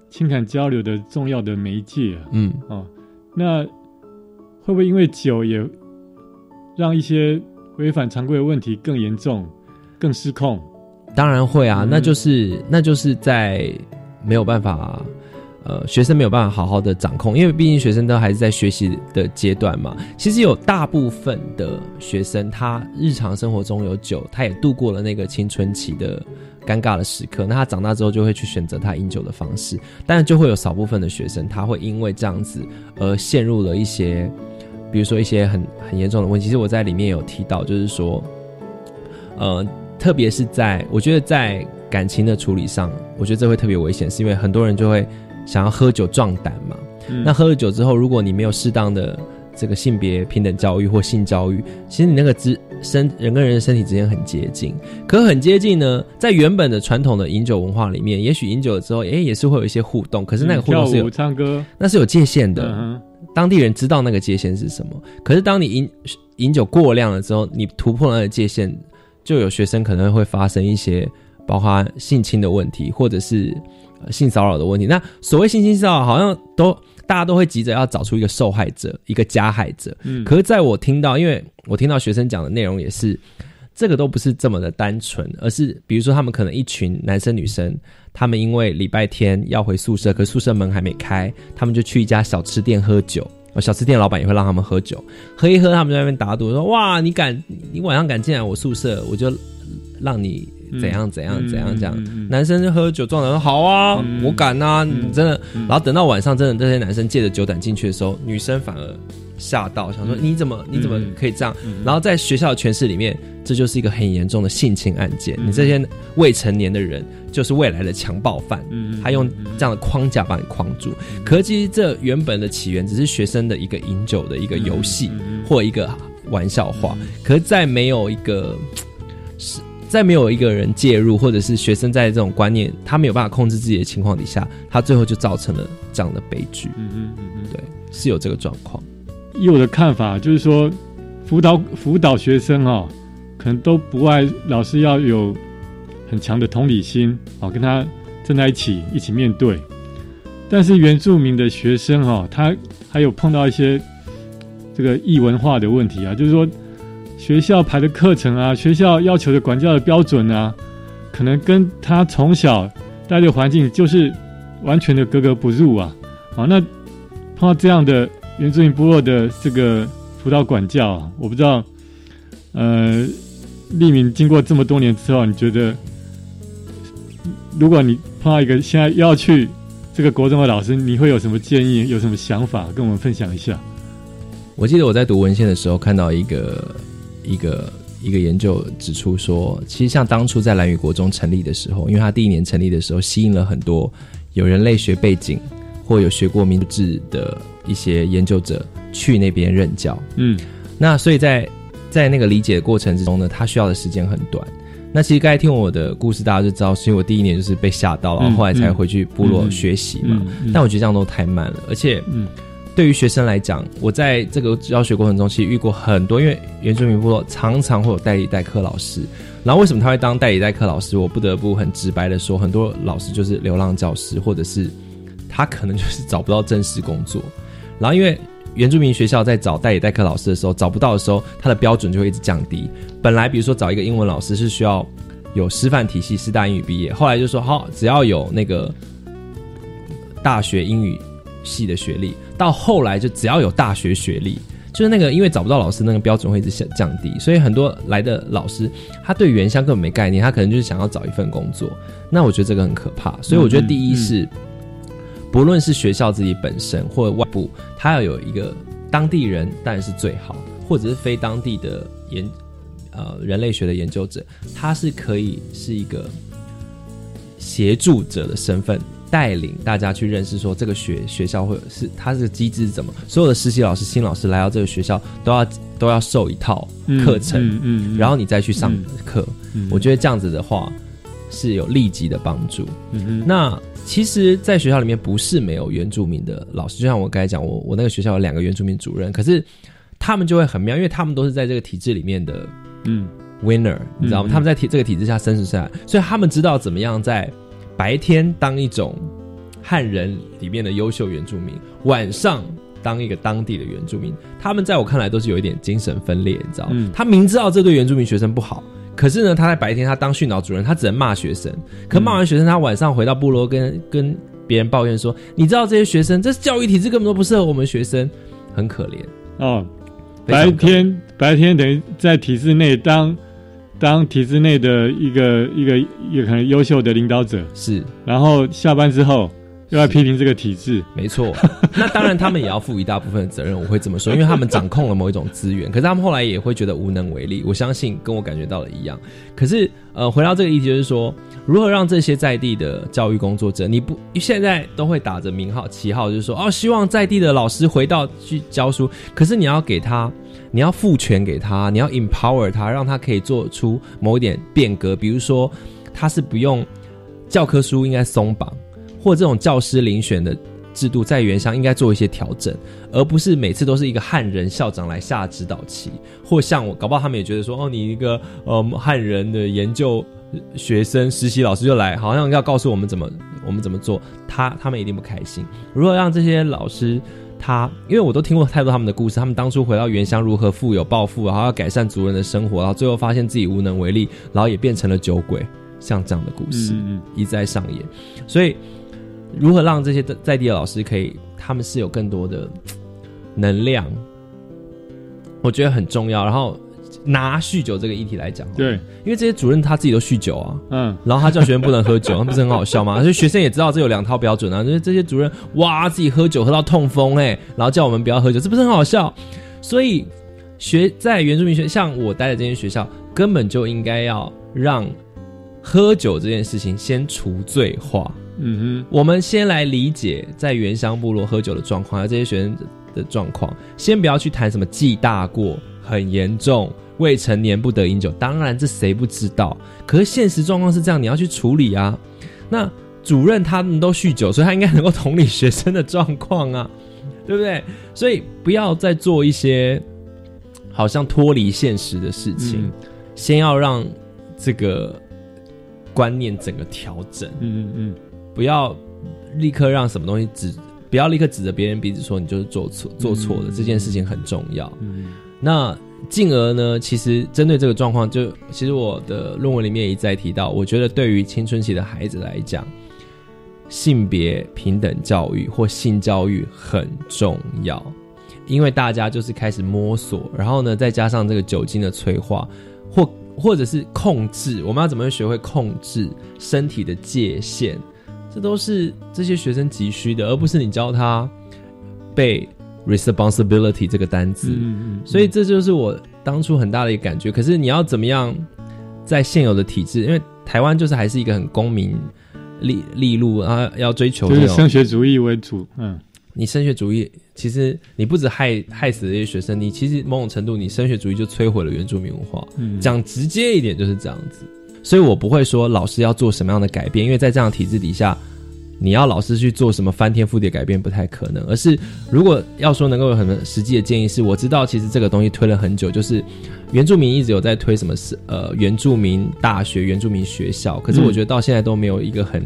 情感交流的重要的媒介啊。嗯，哦，那会不会因为酒也让一些违反常规的问题更严重、更失控？当然会啊，嗯那就是那就是在没有办法，呃，学生没有办法好好的掌控，因为毕竟学生都还是在学习的阶段嘛。其实有大部分的学生，他日常生活中有酒，他也度过了那个青春期的尴尬的时刻。那他长大之后就会去选择他饮酒的方式，但是就会有少部分的学生，他会因为这样子而陷入了一些，比如说一些很很严重的问题。其实我在里面有提到，就是说，呃。特别是在我觉得在感情的处理上，我觉得这会特别危险，是因为很多人就会想要喝酒壮胆嘛。嗯那喝了酒之后，如果你没有适当的这个性别平等教育或性教育，其实你那个之身人跟人的身体之间很接近。可很接近呢，在原本的传统的饮酒文化里面，也许饮酒了之后，诶也是会有一些互动，可是那个互动是有唱歌，那是有界限的。当地人知道那个界限是什么，可是当你饮饮酒过量了之后，你突破了那个界限，就有学生可能会发生一些包括性侵的问题，或者是、呃性骚扰的问题。那所谓性侵骚扰，好像都大家都会急着要找出一个受害者、一个加害者。嗯可是在我听到，因为我听到学生讲的内容也是，这个都不是这么的单纯，而是比如说他们可能一群男生女生，他们因为礼拜天要回宿舍，可宿舍门还没开，他们就去一家小吃店喝酒。小吃店老板也会让他们喝酒，喝一喝，他们在那边打赌说：“哇，你敢，你晚上敢进来我宿舍，我就让你怎样怎样怎样这样。嗯男生就喝酒撞人：“好啊，嗯我敢啊！”嗯你真的，嗯然后等到晚上，真的这些男生借着酒胆进去的时候，女生反而吓到，想说：“你怎么你怎么嗯可以这样？”嗯然后在学校的诠释里面，这就是一个很严重的性侵案件。你这些未成年的人就是未来的强暴犯，嗯他用这样的框架把你框住。可是其实这原本的起源只是学生的一个饮酒的一个游戏或一个玩笑话。可是，在没有一个是在没有一个人介入，或者是学生在这种观念他没有办法控制自己的情况底下，他最后就造成了这样的悲剧。嗯嗯嗯嗯，对，是有这个状况。以我的看法，就是说，辅导辅导学生哦，可能都不外老师要有很强的同理心，哦，跟他站在一起一起面对。但是原住民的学生哈、哦，他还有碰到一些这个异文化的问题啊，就是说学校排的课程啊，学校要求的管教的标准啊，可能跟他从小待的环境就是完全的格格不入啊。好，那碰到这样的原住民部落的这个辅导管教啊，我不知道，呃，立敏经过这么多年之后，你觉得，如果你碰到一个现在要去这个国中的老师，你会有什么建议，有什么想法跟我们分享一下？我记得我在读文献的时候看到一个一个一个研究指出说，其实像当初在蓝屿国中成立的时候，因为他第一年成立的时候吸引了很多有人类学背景或有学过民族志的一些研究者去那边任教。嗯，那所以在在那个理解的过程之中呢，他需要的时间很短。那其实刚才听我的故事，大家就知道，所以我第一年就是被吓到，然后后来才回去部落学习嘛。嗯嗯嗯但我觉得这样都太慢了，而且，嗯，对于学生来讲，我在这个教学过程中，其实遇过很多，因为原住民部落常常会有代理代课老师，然后为什么他会当代理代课老师？我不得不很直白的说，很多老师就是流浪教师，或者是他可能就是找不到正式工作，然后因为。原住民学校在找代理代课老师的时候，找不到的时候，他的标准就会一直降低。本来比如说找一个英文老师是需要有师范体系师大英语毕业，后来就说好，只要有那个大学英语系的学历，到后来就只要有大学学历，就是那个因为找不到老师，那个标准会一直降降低，所以很多来的老师他对原乡根本没概念，他可能就是想要找一份工作。那我觉得这个很可怕，所以我觉得第一是。不论是学校自己本身或者外部，他要有一个当地人当然是最好，或者是非当地的研呃人类学的研究者，他是可以是一个协助者的身份，带领大家去认识说这个学学校会有是它这个机制是怎么，所有的实习老师、新老师来到这个学校都要都要受一套课程，嗯嗯嗯然后你再去上课。嗯我觉得这样子的话是有立即的帮助。那其实，在学校里面不是没有原住民的老师，就像我刚才讲，我我那个学校有两个原住民主任，可是他们就会很妙，因为他们都是在这个体制里面的嗯 winner，你知道吗？嗯他们在体这个体制下生存下来，所以他们知道怎么样在白天当一种汉人里面的优秀原住民，晚上当一个当地的原住民。他们在我看来都是有一点精神分裂，你知道吗？嗯他明知道这对原住民学生不好。可是呢，他在白天他当训导主任，他只能骂学生。可骂完学生，他晚上回到部落跟跟别人抱怨说：“你知道这些学生，这教育体制根本都不适合我们学生，很可怜。哦，白天白天等于在体制内当当体制内的一个一个一个很优秀的领导者，是然后下班之后又要批评这个体制，没错，那当然他们也要负一大部分的责任，我会这么说，因为他们掌控了某一种资源，可是他们后来也会觉得无能为力。我相信跟我感觉到的一样。可是呃，回到这个议题，就是说如何让这些在地的教育工作者，你不现在都会打着名号旗号，就是说哦，希望在地的老师回到去教书，可是你要给他。你要赋权给他，你要 empower 他，让他可以做出某一点变革。比如说，他是不用教科书应该松绑，或这种教师遴选的制度在原乡应该做一些调整，而不是每次都是一个汉人校长来下指导棋，或像我搞不好他们也觉得说，哦，你一个呃汉人的研究学生实习老师就来，好像要告诉我们怎么我们怎么做，他他们一定不开心。如果让这些老师？他，因为我都听过太多他们的故事，他们当初回到原乡如何富有暴富，然后要改善族人的生活，然后最后发现自己无能为力，然后也变成了酒鬼，像这样的故事、嗯嗯一再上演。所以，如何让这些在地的老师可以，他们是有更多的能量，我觉得很重要。然后拿酗酒这个议题来讲，对，因为这些主任他自己都酗酒啊，嗯，然后他叫学生不能喝酒，那不是很好笑吗？所以学生也知道这有两套标准啊，就是这些主任哇自己喝酒喝到痛风哎、然后叫我们不要喝酒，这不是很好笑？所以学在原住民学，像我待的这间学校，根本就应该要让喝酒这件事情先除罪化。嗯哼我们先来理解在原乡部落喝酒的状况，还有这些学生的状况。先不要去谈什么记大过很严重，未成年不得饮酒。当然，这谁不知道？可是现实状况是这样，你要去处理啊。那主任他们都酗酒，所以他应该能够同理学生的状况啊，对不对？所以不要再做一些好像脱离现实的事情，嗯先要让这个观念整个调整。嗯嗯嗯，不要立刻让什么东西指，不要立刻指着别人鼻子说你就是做错做错的，这件事情很重要。嗯那进而呢，其实针对这个状况，就其实我的论文里面一再提到，我觉得对于青春期的孩子来讲，性别平等教育或性教育很重要，因为大家就是开始摸索，然后呢，再加上这个酒精的催化，或或者是控制，我们要怎么学会控制身体的界限？这都是这些学生急需的，而不是你教他被 responsibility 这个单字。嗯嗯，所以这就是我当初很大的一个感觉。可是你要怎么样在现有的体制，因为台湾就是还是一个很公民利利路啊，要追求就是升学主义为主，嗯你升学主义，其实你不止害害死这些学生，你其实某种程度，你升学主义就摧毁了原住民文化。嗯，讲直接一点就是这样子，所以我不会说老师要做什么样的改变，因为在这样的体制底下，你要老是去做什么翻天覆地的改变不太可能。而是如果要说能够有很实际的建议是，我知道其实这个东西推了很久，就是原住民一直有在推什么是呃原住民大学、原住民学校，可是我觉得到现在都没有一个很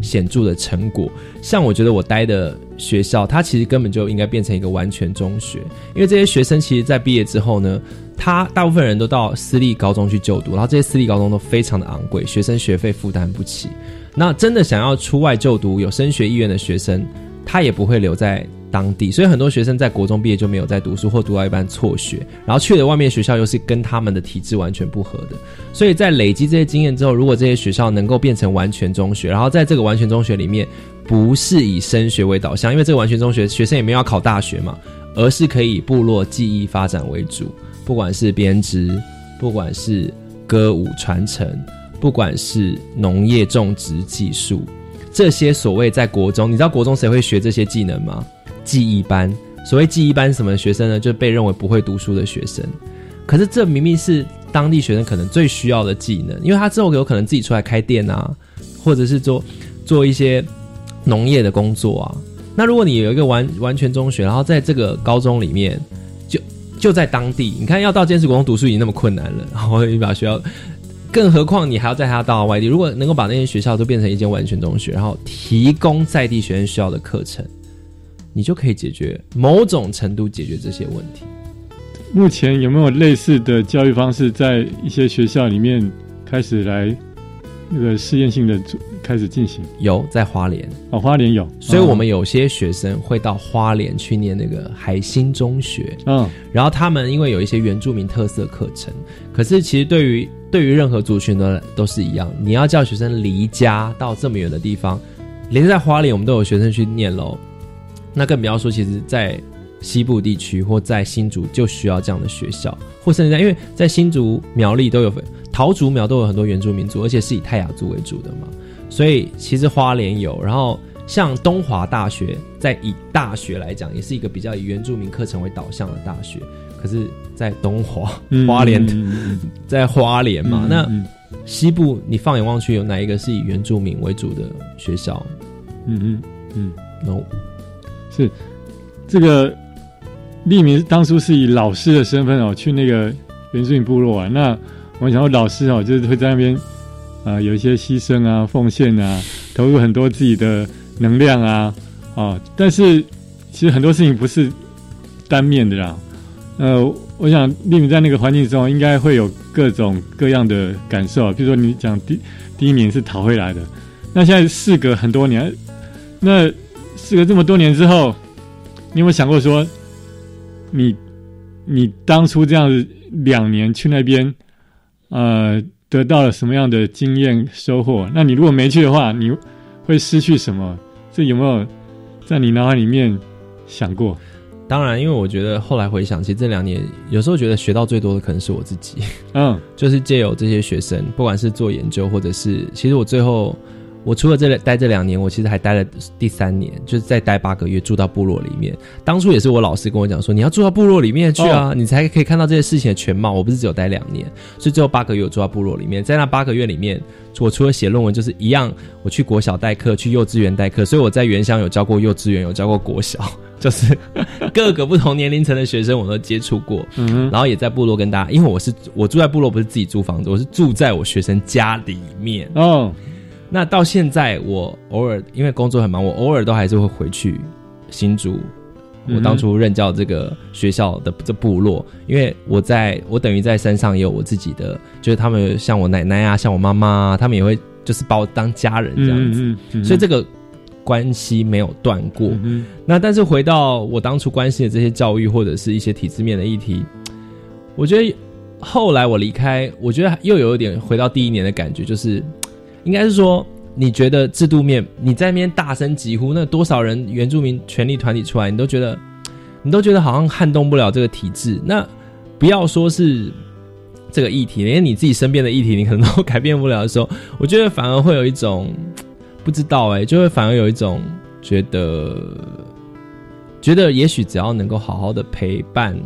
显著的成果。像我觉得我待的学校，它其实根本就应该变成一个完全中学，因为这些学生其实在毕业之后呢，他大部分人都到私立高中去就读，然后这些私立高中都非常的昂贵，学生学费负担不起。那真的想要出外就读、有升学意愿的学生，他也不会留在当地，所以很多学生在国中毕业就没有在读书，或读到一半辍学，然后去了外面学校又是跟他们的体制完全不合的。所以在累积这些经验之后，如果这些学校能够变成完全中学，然后在这个完全中学里面，不是以升学为导向，因为这个完全中学学生也没有要考大学嘛，而是可以部落记忆发展为主，不管是编织，不管是歌舞传承，不管是农业种植技术，这些所谓在国中，你知道国中谁会学这些技能吗？记忆班。所谓记忆班什么学生呢？就被认为不会读书的学生。可是这明明是当地学生可能最需要的技能，因为他之后有可能自己出来开店啊，或者是做做一些农业的工作啊。那如果你有一个完完全中学，然后在这个高中里面，就就在当地，你看要到坚持国中读书已经那么困难了，然后你把学校，更何况你还要带他到外地。如果能够把那些学校都变成一间完全中学，然后提供在地学生需要的课程，你就可以解决某种程度解决这些问题。目前有没有类似的教育方式在一些学校里面开始来那个试验性的开始进行？有在花莲，哦，花莲有，所以我们有些学生会到花莲去念那个海星中学，嗯，然后他们因为有一些原住民特色课程，可是其实对于对于任何族群呢都是一样，你要叫学生离家到这么远的地方，连在花莲我们都有学生去念喽，那更不要说其实，在西部地区或在新竹就需要这样的学校，或甚至在因为在新竹苗栗都有桃竹苗都有很多原住民族，而且是以泰雅族为主的嘛，所以其实花莲有，然后像东华大学，在以大学来讲，也是一个比较以原住民课程为导向的大学，可是，在东华嗯花莲在花莲嘛，那西部你放眼望去，有哪一个是以原住民为主的学校嗯嗯嗯，？No，是这个立明当初是以老师的身份哦去那个原住民部落啊。那我们想说老师哦，就是会在那边啊、呃有一些牺牲啊、奉献啊，投入很多自己的能量啊啊。但是其实很多事情不是单面的啦。呃，我想丽敏在那个环境中应该会有各种各样的感受啊，比如说你讲第第一年是逃回来的，那现在事隔很多年，那事隔这么多年之后，你有没有想过说，你你当初这样子两年去那边，呃，得到了什么样的经验收获？那你如果没去的话，你会失去什么？这有没有在你脑海里面想过？当然，因为我觉得后来回想，其实这两年有时候觉得学到最多的可能是我自己，嗯。就是借由这些学生，不管是做研究，或者是其实我最后，我除了这待这两年，我其实还待了第三年，就是再待八个月住到部落里面。当初也是我老师跟我讲说，你要住到部落里面去啊，你才可以看到这些事情的全貌。我不是只有待两年，所以最后八个月我住到部落里面，在那八个月里面，我除了写论文，就是一样，我去国小代课，去幼稚园代课，所以我在原乡有教过幼稚园，有教过国小，就是各个不同年龄层的学生我都接触过。嗯然后也在部落跟大家，因为我是我住在部落，不是自己租房子，我是住在我学生家里面。哦，那到现在，我偶尔因为工作很忙，我偶尔都还是会回去新竹。我当初任教这个学校的这部落，因为我在我等于在山上也有我自己的，就是他们像我奶奶啊，像我妈妈啊，他们也会就是把我当家人这样子，嗯嗯嗯所以这个关系没有断过。嗯那但是回到我当初关心的这些教育或者是一些体制面的议题，我觉得后来我离开，我觉得又有一点回到第一年的感觉，就是应该是说，你觉得制度面你在那边大声疾呼，那多少人原住民权利团体出来，你都觉得你都觉得好像撼动不了这个体制。那不要说是这个议题，连你自己身边的议题，你可能都改变不了的时候，我觉得反而会有一种不知道哎、就会反而有一种觉得，觉得也许只要能够好好的陪伴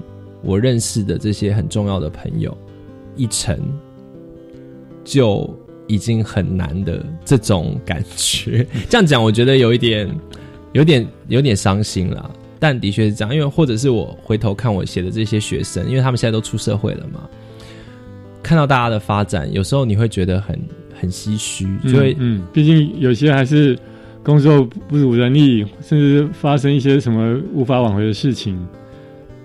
我认识的这些很重要的朋友一程，就已经很难的这种感觉。这样讲，我觉得有一点，有点，有点伤心了。但的确是这样，因为或者是我回头看我写的这些学生，因为他们现在都出社会了嘛，看到大家的发展，有时候你会觉得很很唏嘘，就会嗯，毕竟有些还是工作不如人意，甚至发生一些什么无法挽回的事情。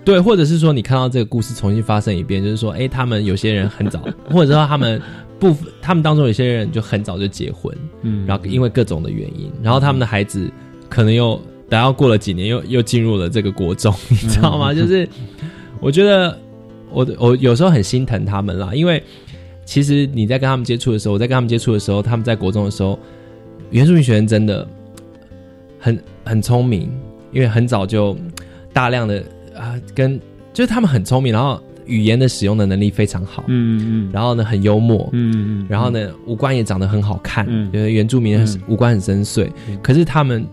对，或者是说你看到这个故事重新发生一遍，就是说，哎，他们有些人很早，或者说他们不，他们当中有些人就很早就结婚，嗯然后因为各种的原因，然后他们的孩子可能又等到过了几年又又进入了这个国中，你知道吗？就是我觉得我我有时候很心疼他们啦，因为其实你在跟他们接触的时候，我在跟他们接触的时候，他们在国中的时候，原住民学生真的很很聪明，因为很早就大量的啊跟就是他们很聪明，然后语言的使用的能力非常好，嗯嗯。然后呢很幽默，嗯嗯，然后呢五官也长得很好看，嗯。觉得原住民很五官很深邃，可是他们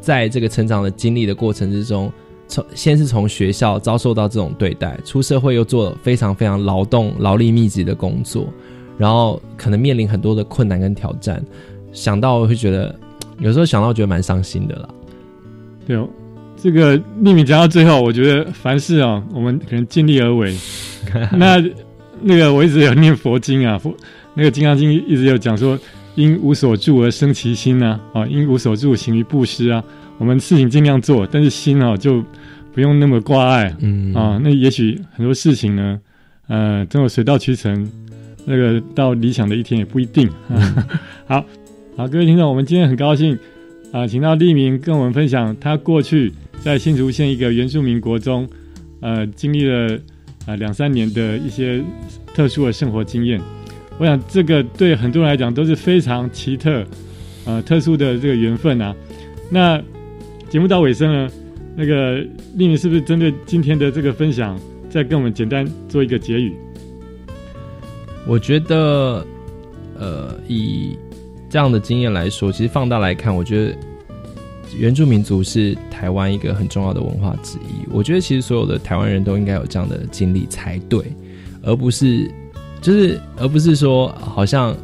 在这个成长的经历的过程之中，从先是从学校遭受到这种对待，出社会又做非常非常劳动、劳力密集的工作，然后可能面临很多的困难跟挑战，想到会觉得，有时候想到觉得蛮伤心的啦。对哦，这个秘密讲到最后，我觉得凡事啊，我们可能尽力而为。那那个我一直有念佛经啊，佛那个《金刚经》一直有讲说，因无所住而生其心啊，啊，因无所住行于布施啊。我们事情尽量做，但是心哦就不用那么挂碍，嗯啊，那也许很多事情呢，呃，真有水到渠成，那个到理想的一天也不一定。好，好，各位听众，我们今天很高兴啊、请到利明跟我们分享他过去在新竹县一个原住民国中，呃，经历了啊两三年的一些特殊的生活经验。我想这个对很多人来讲都是非常奇特、呃特殊的这个缘分啊。那节目到尾声呢，那个丽明是不是针对今天的这个分享，再跟我们简单做一个结语？我觉得，呃，以这样的经验来说，其实放大来看，我觉得原住民族是台湾一个很重要的文化之一。我觉得其实所有的台湾人都应该有这样的经历才对，而不是就是而不是说好像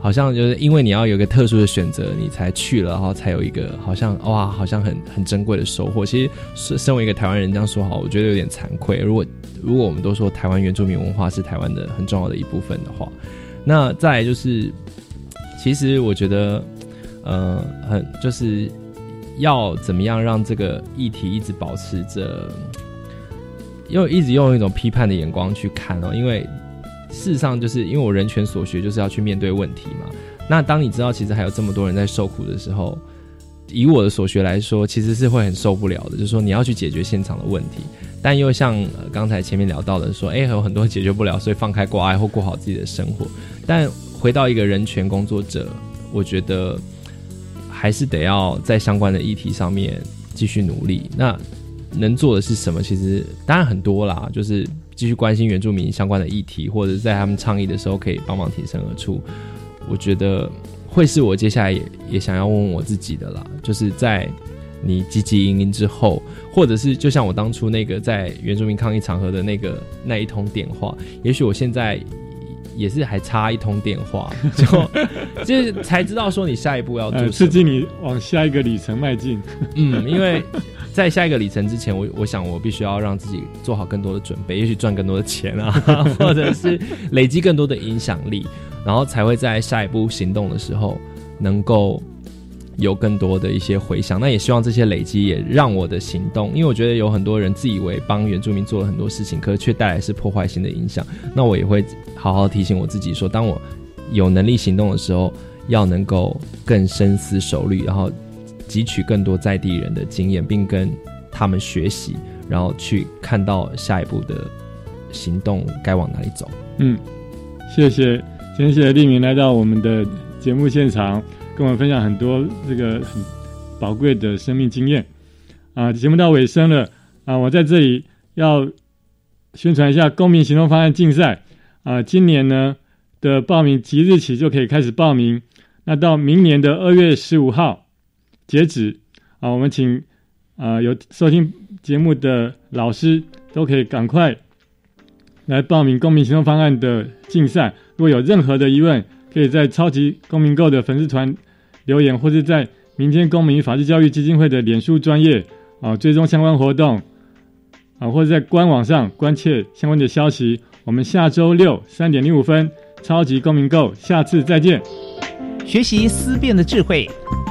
好像就是因为你要有一个特殊的选择，你才去了，然后才有一个好像哇，好像很很珍贵的收获。其实身为一个台湾人这样说好，我觉得有点惭愧。如果如果我们都说台湾原住民文化是台湾的很重要的一部分的话，那再来就是，其实我觉得，呃，很就是要怎么样让这个议题一直保持着，又一直用一种批判的眼光去看哦，因为事实上就是因为我人权所学就是要去面对问题嘛。那当你知道其实还有这么多人在受苦的时候，以我的所学来说，其实是会很受不了的。就是说你要去解决现场的问题，但又像、刚才前面聊到的说，哎、有很多解决不了，所以放开挂碍或过好自己的生活。但回到一个人权工作者，我觉得还是得要在相关的议题上面继续努力。那能做的是什么？其实当然很多啦，就是继续关心原住民相关的议题，或者在他们倡议的时候可以帮忙挺身而出。我觉得会是我接下来也也想要问问我自己的啦，就是在你积极营营之后，或者是就像我当初那个在原住民抗议场合的那个那一通电话，也许我现在也是还差一通电话，就就是才知道说你下一步要做呃，什么。刺激你往下一个里程迈进。嗯，因为 在下一个里程之前，我我想我必须要让自己做好更多的准备，也许赚更多的钱啊，或者是累积更多的影响力，然后才会在下一步行动的时候能够有更多的一些回响。那也希望这些累积也让我的行动，因为我觉得有很多人自以为帮原住民做了很多事情，可是却带来是破坏性的影响。那我也会好好提醒我自己说，当我有能力行动的时候，要能够更深思熟虑，然后汲取更多在地人的经验，并跟他们学习，然后去看到下一步的行动该往哪里走。嗯，谢谢，谢谢丽明来到我们的节目现场，跟我们分享很多这个很宝贵的生命经验。啊，节目到尾声了啊，我在这里要宣传一下公民行动方案竞赛啊，今年呢的报名即日起就可以开始报名，那到明年的二月十五号截止啊，我们请啊有收听节目的老师都可以赶快来报名公民行动方案的竞赛。如果有任何的疑问，可以在超级公民购的粉丝团留言，或是在民间公民法治教育基金会的脸书专业啊追踪相关活动啊，或者在官网上关切相关的消息。我们下周六三点零五分，超级公民购，下次再见。学习思辨的智慧，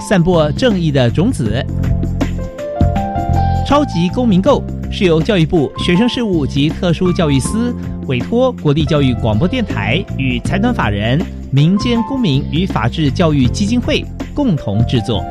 散播正义的种子。超级公民购是由教育部学生事务及特殊教育司委托国立教育广播电台与财团法人民间公民与法治教育基金会共同制作。